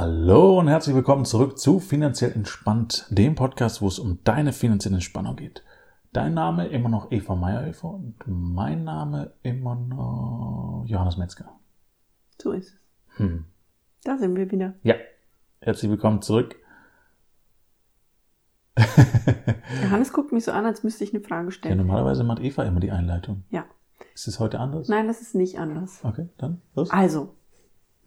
Hallo und herzlich willkommen zurück zu Finanziell Entspannt, dem Podcast, wo es um deine finanzielle Entspannung geht. Dein Name immer noch Eva Meyer-Eva und mein Name immer noch Johannes Metzger. So ist es. Hm. Da sind wir wieder. Ja, herzlich willkommen zurück. Johannes guckt mich so an, als müsste ich eine Frage Ja, stellen. normalerweise macht Eva immer die Einleitung. Ja. Ist es heute anders? Nein, das ist nicht anders. Okay, dann los. Also,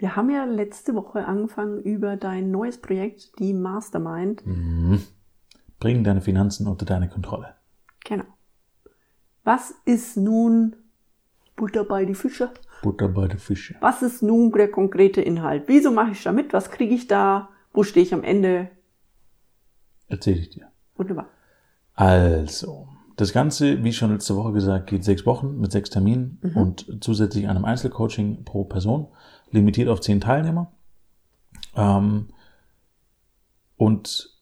wir haben ja letzte Woche angefangen über dein neues Projekt, die Mastermind. Mhm. Bring deine Finanzen unter deine Kontrolle. Genau. Was ist nun Butter bei die Fische? Butter bei den Fische. Was ist nun der konkrete Inhalt? Wieso mache ich da mit? Was kriege ich da? Wo stehe ich am Ende? Erzähle ich dir. Wunderbar. Also, das Ganze, wie schon letzte Woche gesagt, geht sechs Wochen mit sechs Terminen und zusätzlich einem Einzelcoaching pro Person, limitiert auf zehn Teilnehmer. Ähm, und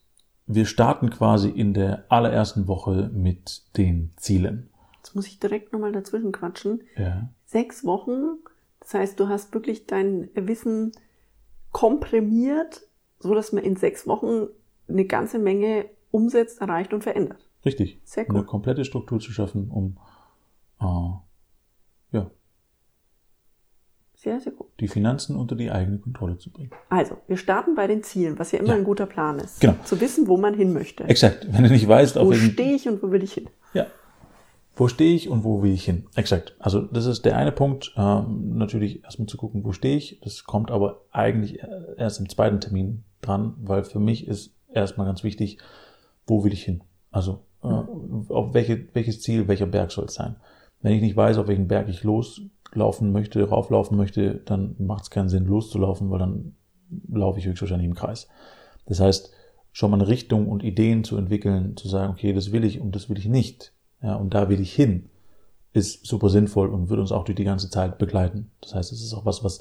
wir starten quasi in der allerersten Woche mit den Zielen. Jetzt muss ich direkt nochmal dazwischen quatschen. Ja. sechs Wochen. Das heißt, du hast wirklich dein Wissen komprimiert, so dass man in sechs Wochen eine ganze Menge umsetzt, erreicht und verändert. Richtig. Sehr Eine cool. komplette Struktur zu schaffen, um äh, Sehr, sehr gut. die Finanzen unter die eigene Kontrolle zu bringen. Also, wir starten bei den Zielen, was ja immer Ja. ein guter Plan ist. Genau. Zu wissen, wo man hin möchte. Exakt. Wenn du nicht weißt, auf Wo stehe ich und wo will ich hin? Ja. Wo stehe ich und wo will ich hin? Exakt. Also das ist der eine Punkt. Ähm, natürlich erstmal zu gucken, wo stehe ich. Das kommt aber eigentlich erst im zweiten Termin dran, weil für mich ist erstmal ganz wichtig, wo will ich hin? Also äh, auf welche, welches Ziel, welcher Berg soll es sein? Wenn ich nicht weiß, auf welchen Berg ich loslaufen möchte, rauflaufen möchte, dann macht es keinen Sinn, loszulaufen, weil dann laufe ich höchstwahrscheinlich im Kreis. Das heißt, schon mal eine Richtung und Ideen zu entwickeln, zu sagen, okay, das will ich und das will ich nicht. Ja, und da will ich hin, ist super sinnvoll und wird uns auch durch die ganze Zeit begleiten. Das heißt, es ist auch was, was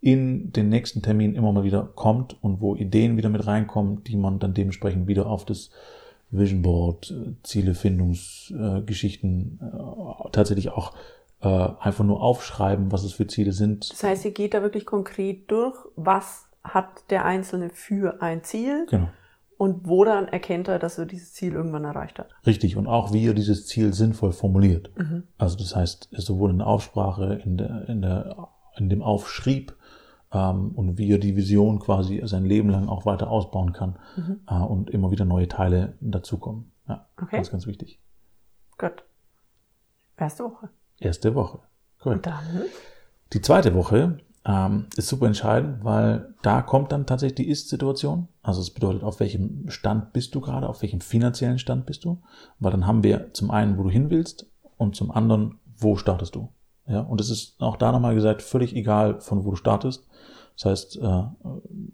in den nächsten Terminen immer mal wieder kommt und wo Ideen wieder mit reinkommen, die man dann dementsprechend wieder auf das Vision Board, äh, Zielefindungsgeschichten äh, tatsächlich auch äh, einfach nur aufschreiben, was es für Ziele sind. Das heißt, ihr geht da wirklich konkret durch, was hat der Einzelne für ein Ziel Genau. und woran erkennt er, dass er dieses Ziel irgendwann erreicht hat. Richtig. Und auch wie er dieses Ziel sinnvoll formuliert. Also das heißt, sowohl in der Aufsprache, in der, in der, in dem Aufschrieb, ähm, und wie er die Vision quasi sein Leben lang auch weiter ausbauen kann, äh, und immer wieder neue Teile dazukommen. Ja, Okay. ganz, ganz wichtig. Gut. Erste Woche. Erste Woche. Und Korrekt. dann? Die zweite Woche ähm, ist super entscheidend, weil da kommt dann tatsächlich die Ist-Situation. Also es bedeutet, auf welchem Stand bist du gerade, auf welchem finanziellen Stand bist du. Weil dann haben wir zum einen, wo du hin willst und zum anderen, wo startest du. Ja, und es ist auch da nochmal gesagt, völlig egal, von wo du startest. Das heißt, äh,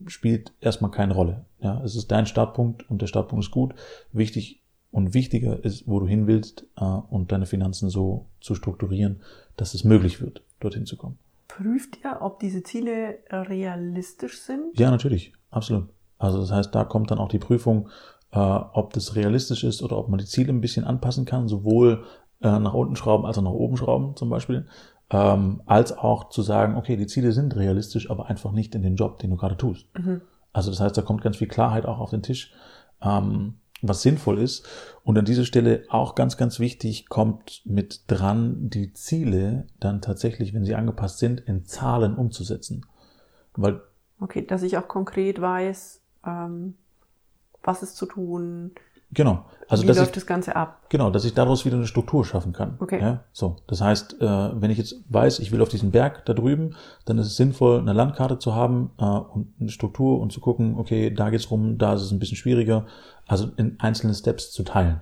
spielt erstmal keine Rolle. Ja, es ist dein Startpunkt und der Startpunkt ist gut. Wichtig und wichtiger ist, wo du hin willst äh, und deine Finanzen so zu strukturieren, dass es möglich wird, dorthin zu kommen. Prüft ihr, ob diese Ziele realistisch sind? Ja, natürlich, absolut. Also das heißt, da kommt dann auch die Prüfung, äh, ob das realistisch ist oder ob man die Ziele ein bisschen anpassen kann, sowohl äh, nach unten schrauben als auch nach oben schrauben zum Beispiel, ähm, als auch zu sagen, okay, die Ziele sind realistisch, aber einfach nicht in den Job, den du gerade tust. Also das heißt, da kommt ganz viel Klarheit auch auf den Tisch, ähm, was sinnvoll ist. Und an dieser Stelle auch ganz, ganz wichtig, kommt mit dran, die Ziele dann tatsächlich, wenn sie angepasst sind, in Zahlen umzusetzen. Weil Okay, dass ich auch konkret weiß, ähm, was ist zu tun, Genau. Also wie dass läuft ich, das Ganze ab. genau, dass ich daraus wieder eine Struktur schaffen kann. Okay. Ja, so. Das heißt, äh, wenn ich jetzt weiß, ich will auf diesen Berg da drüben, dann ist es sinnvoll, eine Landkarte zu haben äh, und eine Struktur und zu gucken, okay, da geht's rum, da ist es ein bisschen schwieriger. Also in einzelne Steps zu teilen.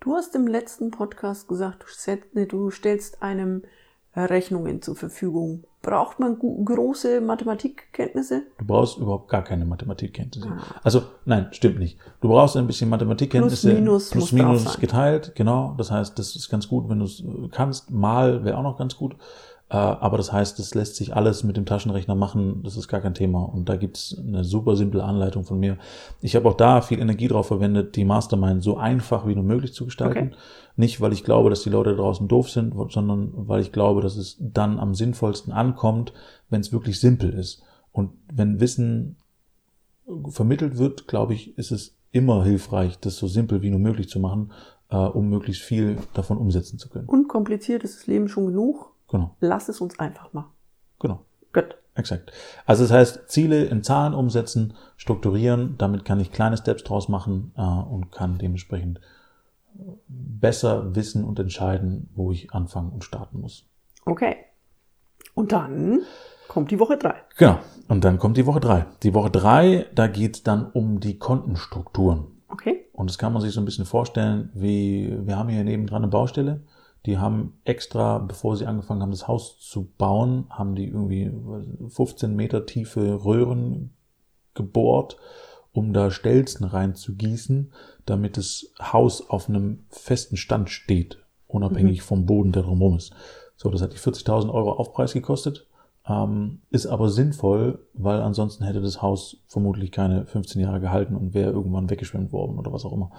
Du hast im letzten Podcast gesagt, du, ne, du stellst einem Rechnungen zur Verfügung. Braucht man große Mathematikkenntnisse? Du brauchst überhaupt gar keine Mathematikkenntnisse. Ah. Also, nein, stimmt nicht. Du brauchst ein bisschen Mathematikkenntnisse. Plus, minus plus minus geteilt, genau. Das heißt, das ist ganz gut, wenn du es äh, kannst. Mal wäre auch noch ganz gut. Äh, Aber das heißt, das lässt sich alles mit dem Taschenrechner machen. Das ist gar kein Thema. Und da gibt's eine super simple Anleitung von mir. Ich habe auch da viel Energie drauf verwendet, die Mastermind so einfach wie nur möglich zu gestalten. Okay. Nicht, weil ich glaube, dass die Leute da draußen doof sind, sondern weil ich glaube, dass es dann am sinnvollsten ankommt, wenn es wirklich simpel ist. Und wenn Wissen vermittelt wird, glaube ich, ist es immer hilfreich, das so simpel wie nur möglich zu machen, äh, um möglichst viel davon umsetzen zu können. Unkompliziert ist das Leben schon genug. Genau. Lass es uns einfach machen. Genau. Gut. Exakt. Also das heißt, Ziele in Zahlen umsetzen, strukturieren, damit kann ich kleine Steps draus machen äh, und kann dementsprechend besser wissen und entscheiden, wo ich anfangen und starten muss. Okay. Und dann kommt die Woche drei. Genau. Und dann kommt die Woche drei. Die Woche drei, da geht es dann um die Kontenstrukturen. Okay. Und das kann man sich so ein bisschen vorstellen, wie wir haben hier nebendran eine Baustelle. Die haben extra, bevor sie angefangen haben, das Haus zu bauen, haben die irgendwie 15 Meter tiefe Röhren gebohrt, um da Stelzen reinzugießen, damit das Haus auf einem festen Stand steht, unabhängig mhm. vom Boden, der drumherum ist. So, das hat die 40.000 Euro Aufpreis gekostet, ähm, ist aber sinnvoll, weil ansonsten hätte das Haus vermutlich keine 15 Jahre gehalten und wäre irgendwann weggeschwemmt worden oder was auch immer.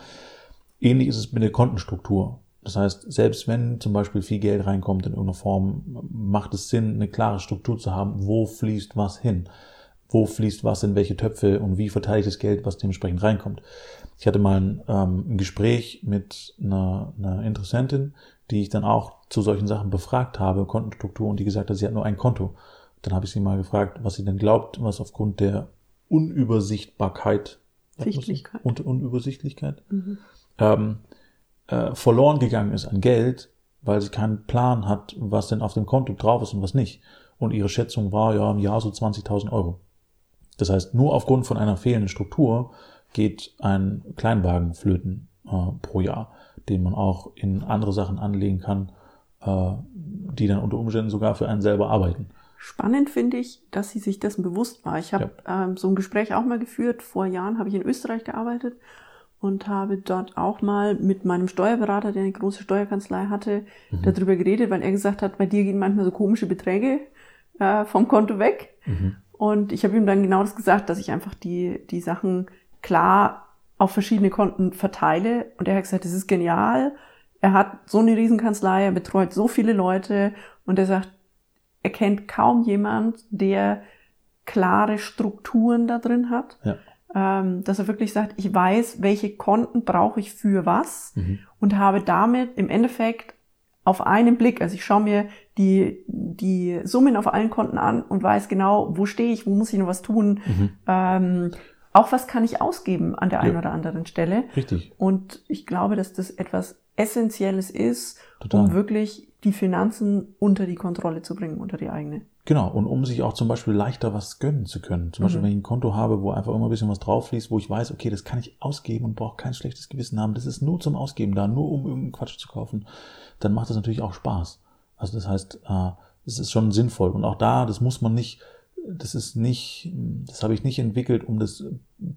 Ähnlich ist es mit der Kontenstruktur. Das heißt, selbst wenn zum Beispiel viel Geld reinkommt in irgendeiner Form, macht es Sinn, eine klare Struktur zu haben, wo fließt was hin, wo fließt was in welche Töpfe und wie verteile ich das Geld, was dementsprechend reinkommt. Ich hatte mal ein, ähm, ein Gespräch mit einer, einer Interessentin, die ich dann auch zu solchen Sachen befragt habe, Kontenstruktur, und die gesagt hat, sie hat nur ein Konto. Dann habe ich sie mal gefragt, was sie denn glaubt, was aufgrund der Unübersichtbarkeit, Sichtlichkeit. und Unübersichtlichkeit, mhm. ähm, äh, verloren gegangen ist an Geld, weil sie keinen Plan hat, was denn auf dem Konto drauf ist und was nicht. Und ihre Schätzung war ja im Jahr so 20.000 Euro. Das heißt, nur aufgrund von einer fehlenden Struktur geht ein Kleinwagen flöten äh, pro Jahr, den man auch in andere Sachen anlegen kann, äh, die dann unter Umständen sogar für einen selber arbeiten. Spannend finde ich, dass sie sich dessen bewusst war. Ich habe ja. ähm, so ein Gespräch auch mal geführt. Vor Jahren habe ich in Österreich gearbeitet und habe dort auch mal mit meinem Steuerberater, der eine große Steuerkanzlei hatte, mhm. darüber geredet, weil er gesagt hat, bei dir gehen manchmal so komische Beträge äh, vom Konto weg. Mhm. Und ich habe ihm dann genau das gesagt, dass ich einfach die, die Sachen klar auf verschiedene Konten verteile. Und er hat gesagt, das ist genial. Er hat so eine Riesenkanzlei, er betreut so viele Leute und er sagt, er kennt kaum jemand, der klare Strukturen da drin hat. Ja dass er wirklich sagt, ich weiß, welche Konten brauche ich für was mhm. und habe damit im Endeffekt auf einen Blick, also ich schaue mir die, die Summen auf allen Konten an und weiß genau, wo stehe ich, wo muss ich noch was tun, mhm. ähm, auch was kann ich ausgeben an der einen ja. oder anderen Stelle. Richtig. Und ich glaube, dass das etwas Essentielles ist, Total. um wirklich die Finanzen unter die Kontrolle zu bringen, unter die eigene. Genau, und um sich auch zum Beispiel leichter was gönnen zu können. Zum Beispiel, mhm. wenn ich ein Konto habe, wo einfach immer ein bisschen was drauf fließt, wo ich weiß, okay, das kann ich ausgeben und brauche kein schlechtes Gewissen haben. Das ist nur zum Ausgeben da, nur um irgendeinen Quatsch zu kaufen. Dann macht das natürlich auch Spaß. Also das heißt, äh, es ist schon sinnvoll. Und auch da, das muss man nicht, das ist nicht, das habe ich nicht entwickelt, um das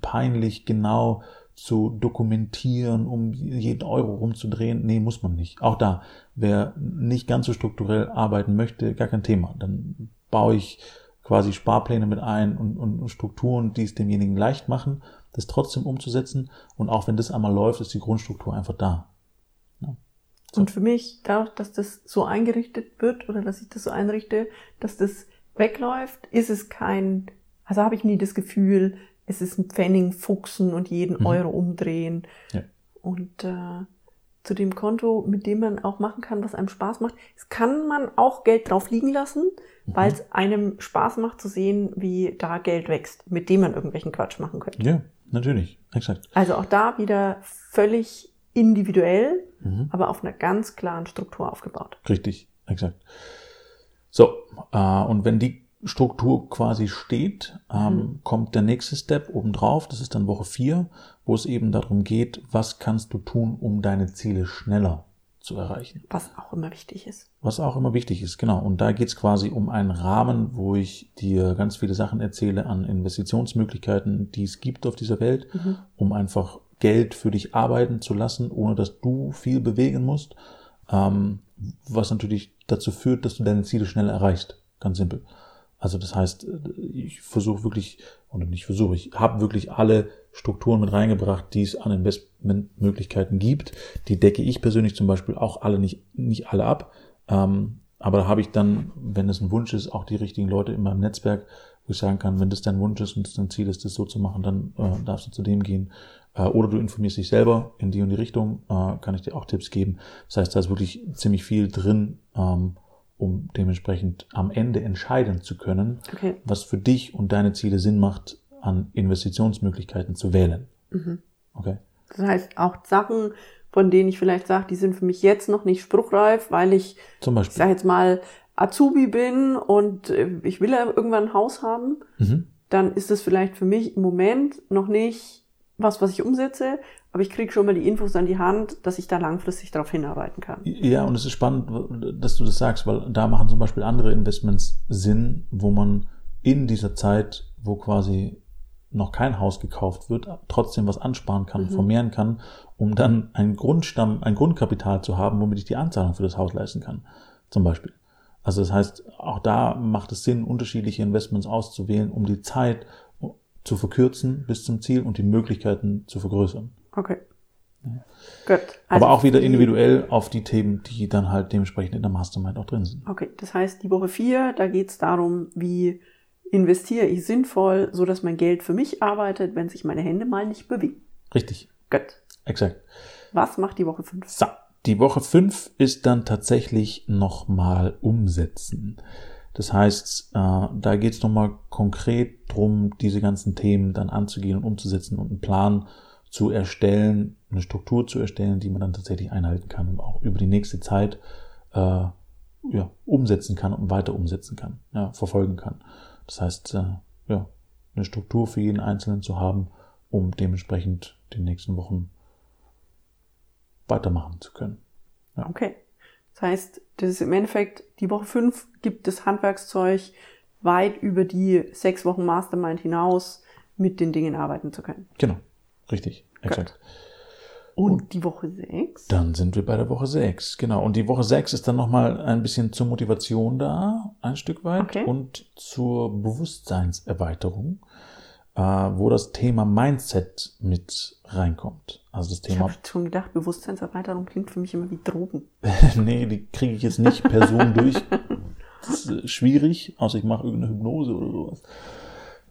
peinlich genau zu dokumentieren, um jeden Euro rumzudrehen. Nee, muss man nicht. Auch da, wer nicht ganz so strukturell arbeiten möchte, gar kein Thema. Dann baue ich quasi Sparpläne mit ein und, und Strukturen, die es demjenigen leicht machen, das trotzdem umzusetzen. Und auch wenn das einmal läuft, ist die Grundstruktur einfach da. Ja. So. Und für mich, dadurch, dass das so eingerichtet wird oder dass ich das so einrichte, dass das wegläuft, ist es kein, also habe ich nie das Gefühl, es ist ein Pfennig fuchsen und jeden mhm. Euro umdrehen. Ja. Und äh, zu dem Konto, mit dem man auch machen kann, was einem Spaß macht. Es kann man auch Geld drauf liegen lassen, mhm. weil es einem Spaß macht zu sehen, wie da Geld wächst, mit dem man irgendwelchen Quatsch machen könnte. Ja, natürlich, exakt. Also auch da wieder völlig individuell, mhm. aber auf einer ganz klaren Struktur aufgebaut. Richtig, exakt. So, äh, und wenn die Struktur quasi steht, ähm, mhm. kommt der nächste Step obendrauf. Das ist dann Woche vier, wo es eben darum geht, was kannst du tun, um deine Ziele schneller zu erreichen. Was auch immer wichtig ist. Was auch immer wichtig ist, genau. Und da geht es quasi um einen Rahmen, wo ich dir ganz viele Sachen erzähle an Investitionsmöglichkeiten, die es gibt auf dieser Welt, mhm. um einfach Geld für dich arbeiten zu lassen, ohne dass du viel bewegen musst. Ähm, was natürlich dazu führt, dass du deine Ziele schnell erreichst. Ganz simpel. Also das heißt, ich versuche wirklich, oder nicht versuche, ich habe wirklich alle Strukturen mit reingebracht, die es an Investmentmöglichkeiten gibt. Die decke ich persönlich zum Beispiel auch alle nicht, nicht alle ab. Ähm, aber da habe ich dann, wenn es ein Wunsch ist, auch die richtigen Leute in meinem Netzwerk, wo ich sagen kann, wenn das dein Wunsch ist und das dein Ziel ist, das so zu machen, dann äh, darfst du zu dem gehen. Äh, oder du informierst dich selber in die und die Richtung, äh, kann ich dir auch Tipps geben. Das heißt, da ist wirklich ziemlich viel drin, ähm, um dementsprechend am Ende entscheiden zu können, Okay. was für dich und deine Ziele Sinn macht, an Investitionsmöglichkeiten zu wählen. Mhm. Okay? Das heißt, auch Sachen, von denen ich vielleicht sage, die sind für mich jetzt noch nicht spruchreif, weil ich, Zum ich Beispiel. sage jetzt mal, Azubi bin und äh, ich will ja irgendwann ein Haus haben, Mhm. dann ist das vielleicht für mich im Moment noch nicht was, was ich umsetze, aber ich kriege schon mal die Infos an die Hand, dass ich da langfristig darauf hinarbeiten kann. Ja, und es ist spannend, dass du das sagst, weil da machen zum Beispiel andere Investments Sinn, wo man in dieser Zeit, wo quasi noch kein Haus gekauft wird, trotzdem was ansparen kann, Mhm. vermehren kann, um dann einen Grundstamm, ein Grundkapital zu haben, womit ich die Anzahlung für das Haus leisten kann. Zum Beispiel. Also das heißt, auch da macht es Sinn, unterschiedliche Investments auszuwählen, um die Zeit zu verkürzen bis zum Ziel und die Möglichkeiten zu vergrößern. Okay. Gut. Aber auch wieder individuell auf die Themen, die dann halt dementsprechend in der Mastermind auch drin sind. Okay, das heißt, die Woche vier, da geht es darum, wie investiere ich sinnvoll, so dass mein Geld für mich arbeitet, wenn sich meine Hände mal nicht bewegen. Richtig, Gut. exakt. Was macht die Woche fünf? So, die Woche 5 ist dann tatsächlich nochmal umsetzen. Das heißt, äh, da geht es nochmal konkret drum, diese ganzen Themen dann anzugehen und umzusetzen und einen Plan zu erstellen, eine Struktur zu erstellen, die man dann tatsächlich einhalten kann und auch über die nächste Zeit äh, ja, umsetzen kann und weiter umsetzen kann, ja, verfolgen kann. Das heißt, äh, ja, eine Struktur für jeden Einzelnen zu haben, um dementsprechend die nächsten Wochen weitermachen zu können. Okay. Das heißt, das ist im Endeffekt, die Woche fünf gibt das Handwerkszeug weit über die sechs Wochen Mastermind hinaus mit den Dingen arbeiten zu können. Genau, richtig, exakt. Und die Woche sechs? Dann sind wir bei der Woche 6, genau. Und die Woche 6 ist dann nochmal ein bisschen zur Motivation da, ein Stück weit, Okay. und zur Bewusstseinserweiterung, äh, wo das Thema Mindset mit reinkommt. Also das Ich Thema, habe schon gedacht, Bewusstseinserweiterung klingt für mich immer wie Drogen. nee, die kriege ich jetzt nicht per Zoom durch. Das ist äh, schwierig, außer ich mache irgendeine Hypnose oder sowas.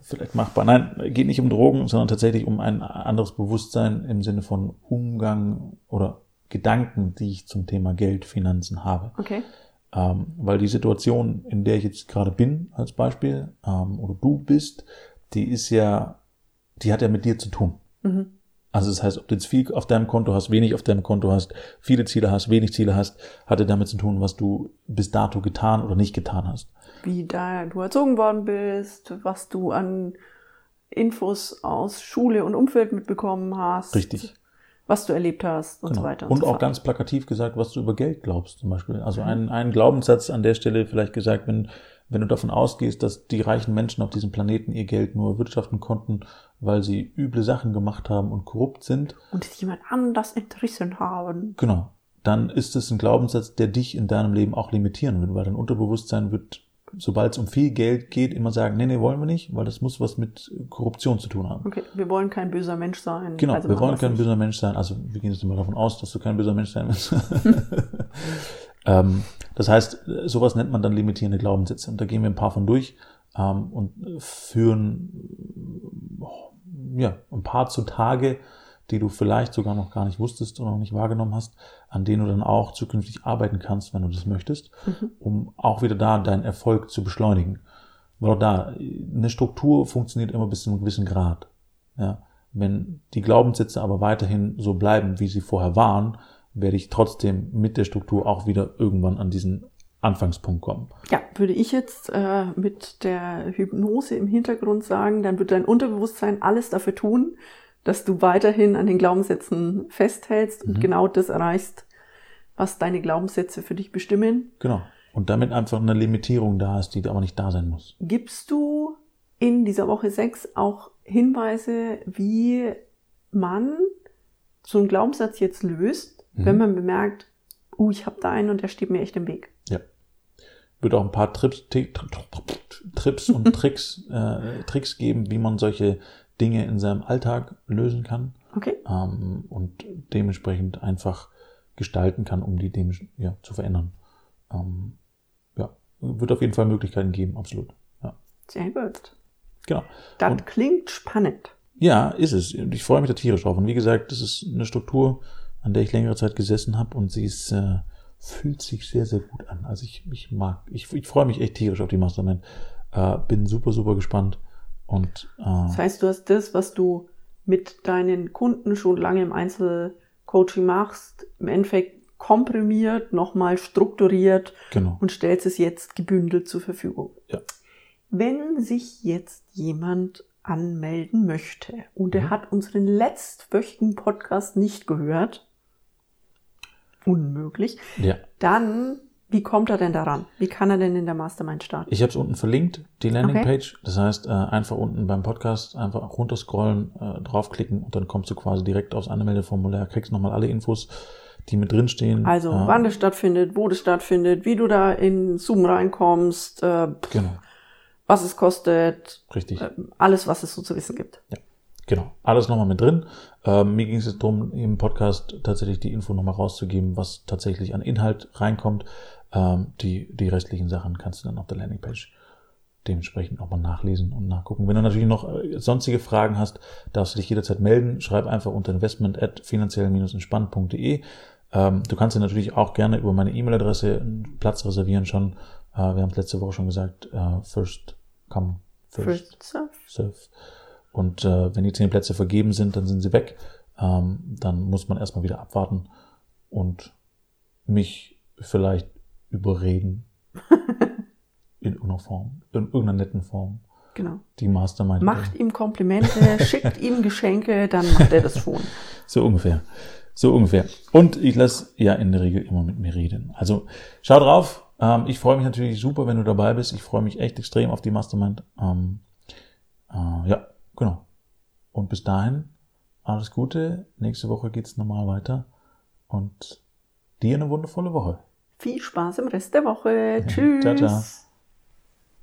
Vielleicht machbar. Nein, geht nicht um Drogen, sondern tatsächlich um ein anderes Bewusstsein im Sinne von Umgang oder Gedanken, die ich zum Thema Geld, Finanzen habe. Okay. Ähm, weil die Situation, in der ich jetzt gerade bin, als Beispiel, ähm, oder du bist, die ist ja, die hat ja mit dir zu tun. Mhm. Also das heißt, ob du jetzt viel auf deinem Konto hast, wenig auf deinem Konto hast, viele Ziele hast, wenig Ziele hast, hatte damit zu tun, was du bis dato getan oder nicht getan hast. Wie da du erzogen worden bist, was du an Infos aus Schule und Umfeld mitbekommen hast. Richtig. Was du erlebt hast und Genau. so weiter. Und, Und so auch fort. ganz plakativ gesagt, was du über Geld glaubst, zum Beispiel. Also Mhm. ein, ein Glaubenssatz an der Stelle vielleicht gesagt, wenn, wenn du davon ausgehst, dass die reichen Menschen auf diesem Planeten ihr Geld nur wirtschaften konnten, weil sie üble Sachen gemacht haben und korrupt sind, Und es jemand anders entrissen haben. genau, dann ist es ein Glaubenssatz, der dich in deinem Leben auch limitieren wird, weil dein Unterbewusstsein wird, sobald es um viel Geld geht, immer sagen, nee, nee, wollen wir nicht, weil das muss was mit Korruption zu tun haben. Okay, wir wollen kein böser Mensch sein. Genau, also wir wollen kein nicht. böser Mensch sein. Also wir gehen jetzt mal davon aus, dass du kein böser Mensch sein willst. ähm, das heißt, sowas nennt man dann limitierende Glaubenssätze. Und da gehen wir ein paar von durch ähm, und führen ja, ein paar zutage, die du vielleicht sogar noch gar nicht wusstest oder noch nicht wahrgenommen hast, an denen du dann auch zukünftig arbeiten kannst, wenn du das möchtest, Mhm. um auch wieder da deinen Erfolg zu beschleunigen. Weil auch da, eine Struktur funktioniert immer bis zu einem gewissen Grad. Ja, wenn die Glaubenssätze aber weiterhin so bleiben, wie sie vorher waren, werde ich trotzdem mit der Struktur auch wieder irgendwann an diesen Anfangspunkt kommen. Ja, würde ich jetzt äh, mit der Hypnose im Hintergrund sagen, dann wird dein Unterbewusstsein alles dafür tun, dass du weiterhin an den Glaubenssätzen festhältst und Mhm. genau das erreichst, was deine Glaubenssätze für dich bestimmen. Genau. Und damit einfach eine Limitierung da ist, die aber nicht da sein muss. Gibst du in dieser Woche 6 auch Hinweise, wie man so einen Glaubenssatz jetzt löst, Mhm. wenn man bemerkt, uh, ich habe da einen und der steht mir echt im Weg. Wird auch ein paar Trips, Ti- Trips und Tricks, äh, Tricks geben, wie man solche Dinge in seinem Alltag lösen kann Okay? ähm, und dementsprechend einfach gestalten kann, um die dem, ja, zu verändern. Ähm, ja, wird auf jeden Fall Möglichkeiten geben, absolut. Ja. Sehr gut. Genau. Das Und- klingt spannend. Ja, ist es. Und ich freue mich da tierisch drauf. Und wie gesagt, das ist eine Struktur, an der ich längere Zeit gesessen habe und sie ist, äh, fühlt sich sehr, sehr gut an. Also ich, ich mag, ich, ich freue mich echt tierisch auf die Mastermind. Äh, bin super, super gespannt. Und äh, Das heißt, du hast das, was du mit deinen Kunden schon lange im Einzelcoaching machst, im Endeffekt komprimiert, nochmal strukturiert genau. und stellst es jetzt gebündelt zur Verfügung. Ja. Wenn sich jetzt jemand anmelden möchte und er Mhm. hat unseren letztwöchigen Podcast nicht gehört, unmöglich, Ja. dann wie kommt er denn daran? Wie kann er denn in der Mastermind starten? Ich habe es unten verlinkt, die Landingpage. Das heißt, äh, einfach unten beim Podcast einfach runterscrollen, äh, draufklicken und dann kommst du quasi direkt aufs Anmeldeformular, kriegst nochmal alle Infos, die mit drinstehen. Also, Äh, wann das stattfindet, wo das stattfindet, wie du da in Zoom reinkommst, äh, Genau, was es kostet, richtig. äh, alles, was es so zu wissen gibt. Genau, alles nochmal mit drin. Ähm, mir ging es jetzt darum, im Podcast tatsächlich die Info nochmal rauszugeben, was tatsächlich an Inhalt reinkommt. Ähm, die, die restlichen Sachen kannst du dann auf der Landingpage dementsprechend nochmal nachlesen und nachgucken. Wenn du natürlich noch äh, sonstige Fragen hast, darfst du dich jederzeit melden. Schreib einfach unter investment at finanziell-entspannt.de. Ähm, du kannst dir natürlich auch gerne über meine E-Mail-Adresse einen Platz reservieren schon. Äh, wir haben es letzte Woche schon gesagt, äh, first come, first First serve. Surf. Und äh, wenn die zehn Plätze vergeben sind, dann sind sie weg. Ähm, dann muss man erstmal wieder abwarten und mich vielleicht überreden. in irgendeiner Form, in irgendeiner netten Form. Genau. Die Mastermind. Macht ihm Komplimente, schickt ihm Geschenke, dann macht er das schon. So ungefähr. So ungefähr. Und ich lasse ja in der Regel immer mit mir reden. Also schau drauf. Ähm, ich freue mich natürlich super, wenn du dabei bist. Ich freue mich echt extrem auf die Mastermind. Ähm, äh, ja, genau. Und bis dahin alles Gute. Nächste Woche geht's normal weiter. Und dir eine wundervolle Woche. Viel Spaß im Rest der Woche. Tschüss. Ciao, ciao.